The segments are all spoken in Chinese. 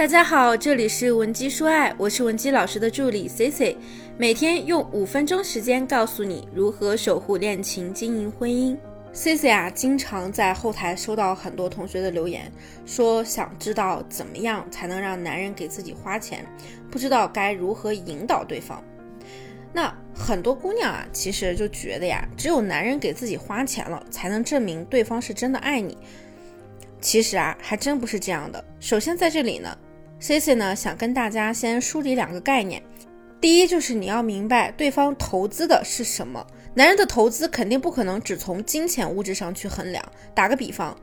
大家好，这里是文姬说爱，我是文姬老师的助理 C C，每天用五分钟时间告诉你如何守护恋情、经营婚姻。C C 啊，经常在后台收到很多同学的留言，说想知道怎么样才能让男人给自己花钱，不知道该如何引导对方。那很多姑娘啊，其实就觉得呀，只有男人给自己花钱了，才能证明对方是真的爱你。其实啊，还真不是这样的。首先在这里呢。C C 呢，想跟大家先梳理两个概念。第一，就是你要明白对方投资的是什么。男人的投资肯定不可能只从金钱物质上去衡量。打个比方，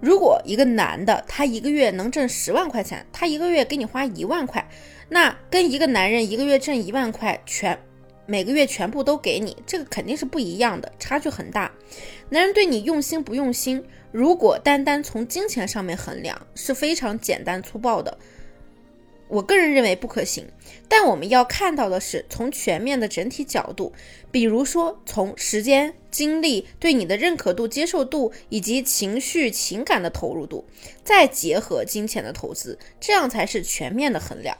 如果一个男的他一个月能挣十万块钱，他一个月给你花一万块，那跟一个男人一个月挣一万块全每个月全部都给你，这个肯定是不一样的，差距很大。男人对你用心不用心，如果单单从金钱上面衡量，是非常简单粗暴的。我个人认为不可行，但我们要看到的是从全面的整体角度，比如说从时间、精力、对你的认可度、接受度以及情绪、情感的投入度，再结合金钱的投资，这样才是全面的衡量。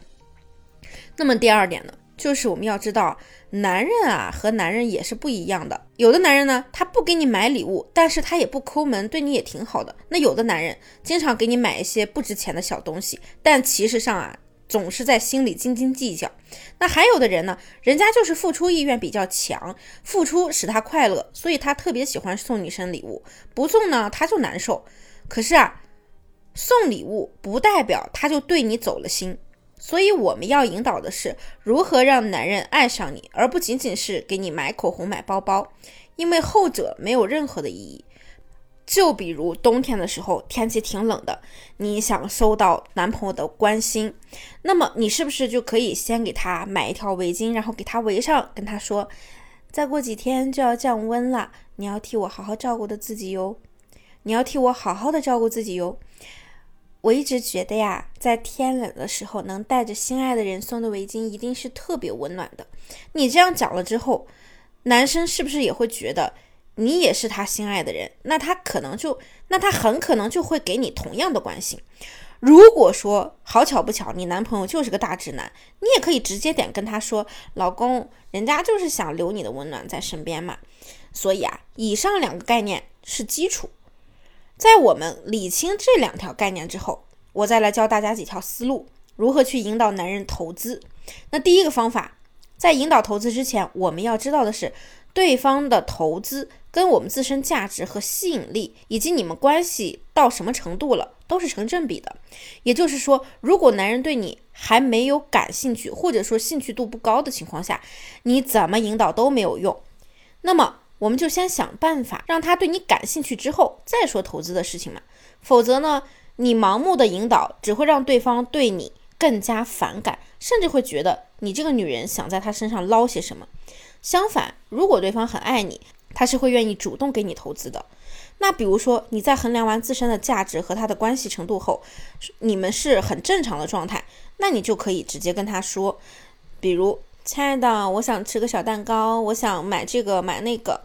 那么第二点呢，就是我们要知道，男人啊和男人也是不一样的。有的男人呢，他不给你买礼物，但是他也不抠门，对你也挺好的。那有的男人经常给你买一些不值钱的小东西，但其实上啊。总是在心里斤斤计较。那还有的人呢，人家就是付出意愿比较强，付出使他快乐，所以他特别喜欢送女生礼物，不送呢他就难受。可是啊，送礼物不代表他就对你走了心，所以我们要引导的是如何让男人爱上你，而不仅仅是给你买口红、买包包，因为后者没有任何的意义。就比如冬天的时候，天气挺冷的，你想收到男朋友的关心，那么你是不是就可以先给他买一条围巾，然后给他围上，跟他说，再过几天就要降温了，你要替我好好照顾的自己哟，你要替我好好的照顾自己哟。我一直觉得呀，在天冷的时候，能带着心爱的人送的围巾，一定是特别温暖的。你这样讲了之后，男生是不是也会觉得？你也是他心爱的人，那他可能就，那他很可能就会给你同样的关心。如果说好巧不巧，你男朋友就是个大直男，你也可以直接点跟他说，老公，人家就是想留你的温暖在身边嘛。所以啊，以上两个概念是基础，在我们理清这两条概念之后，我再来教大家几条思路，如何去引导男人投资。那第一个方法，在引导投资之前，我们要知道的是，对方的投资。跟我们自身价值和吸引力，以及你们关系到什么程度了，都是成正比的。也就是说，如果男人对你还没有感兴趣，或者说兴趣度不高的情况下，你怎么引导都没有用。那么，我们就先想办法让他对你感兴趣，之后再说投资的事情嘛。否则呢，你盲目的引导只会让对方对你更加反感，甚至会觉得你这个女人想在他身上捞些什么。相反，如果对方很爱你，他是会愿意主动给你投资的。那比如说你在衡量完自身的价值和他的关系程度后，你们是很正常的状态，那你就可以直接跟他说，比如，亲爱的，我想吃个小蛋糕，我想买这个买那个，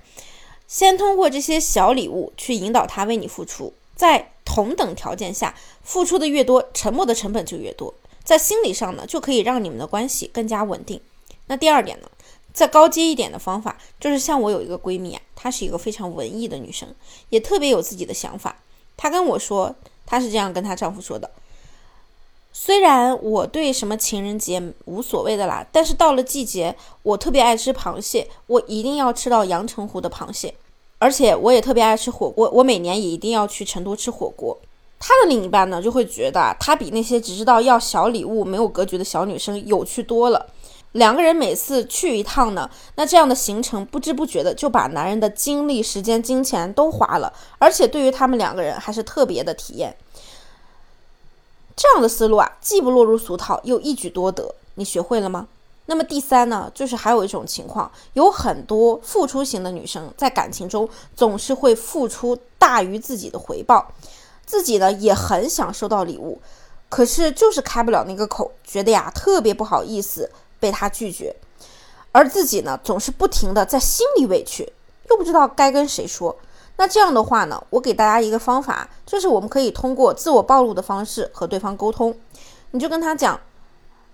先通过这些小礼物去引导他为你付出，在同等条件下，付出的越多，沉默的成本就越多，在心理上呢，就可以让你们的关系更加稳定。那第二点呢？再高阶一点的方法，就是像我有一个闺蜜啊，她是一个非常文艺的女生，也特别有自己的想法。她跟我说，她是这样跟她丈夫说的：虽然我对什么情人节无所谓的啦，但是到了季节，我特别爱吃螃蟹，我一定要吃到阳澄湖的螃蟹，而且我也特别爱吃火锅，我每年也一定要去成都吃火锅。他的另一半呢，就会觉得他比那些只知道要小礼物、没有格局的小女生有趣多了。两个人每次去一趟呢，那这样的行程不知不觉的就把男人的精力、时间、金钱都花了，而且对于他们两个人还是特别的体验。这样的思路啊，既不落入俗套，又一举多得。你学会了吗？那么第三呢，就是还有一种情况，有很多付出型的女生在感情中总是会付出大于自己的回报，自己呢也很想收到礼物，可是就是开不了那个口，觉得呀特别不好意思。被他拒绝，而自己呢，总是不停的在心里委屈，又不知道该跟谁说。那这样的话呢，我给大家一个方法，就是我们可以通过自我暴露的方式和对方沟通。你就跟他讲。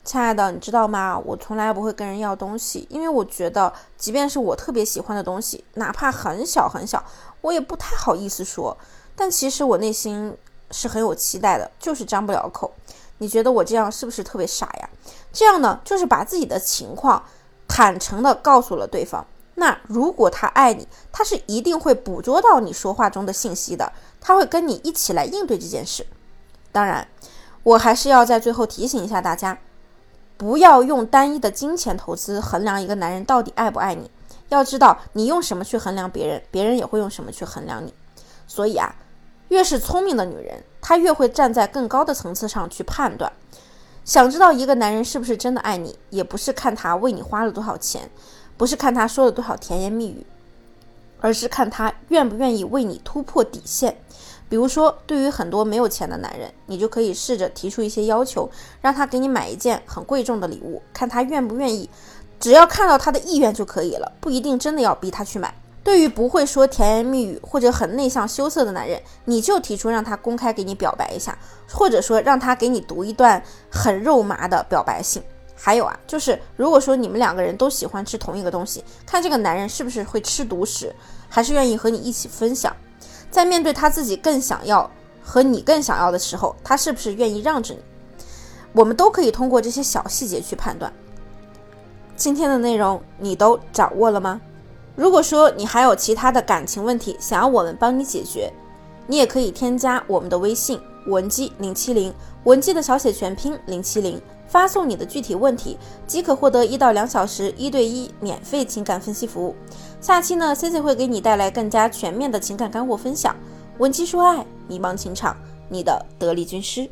亲爱的，你知道吗？我从来不会跟人要东西，因为我觉得，即便是我特别喜欢的东西，哪怕很小很小，我也不太好意思说。但其实我内心是很有期待的，就是张不了口。你觉得我这样是不是特别傻呀？这样呢，就是把自己的情况坦诚的告诉了对方。那如果他爱你，他是一定会捕捉到你说话中的信息的，他会跟你一起来应对这件事。当然，我还是要在最后提醒一下大家。不要用单一的金钱投资衡量一个男人到底爱不爱你。要知道，你用什么去衡量别人，别人也会用什么去衡量你。所以啊，越是聪明的女人，她越会站在更高的层次上去判断。想知道一个男人是不是真的爱你，也不是看他为你花了多少钱，不是看他说了多少甜言蜜语，而是看他愿不愿意为你突破底线。比如说，对于很多没有钱的男人，你就可以试着提出一些要求，让他给你买一件很贵重的礼物，看他愿不愿意。只要看到他的意愿就可以了，不一定真的要逼他去买。对于不会说甜言蜜语或者很内向羞涩的男人，你就提出让他公开给你表白一下，或者说让他给你读一段很肉麻的表白信。还有啊，就是如果说你们两个人都喜欢吃同一个东西，看这个男人是不是会吃独食，还是愿意和你一起分享。在面对他自己更想要和你更想要的时候，他是不是愿意让着你？我们都可以通过这些小细节去判断。今天的内容你都掌握了吗？如果说你还有其他的感情问题想要我们帮你解决，你也可以添加我们的微信文姬零七零，文姬的小写全拼零七零，发送你的具体问题，即可获得一到两小时一对一免费情感分析服务。下期呢，C C 会给你带来更加全面的情感干货分享，文姬说爱，迷茫情场，你的得力军师。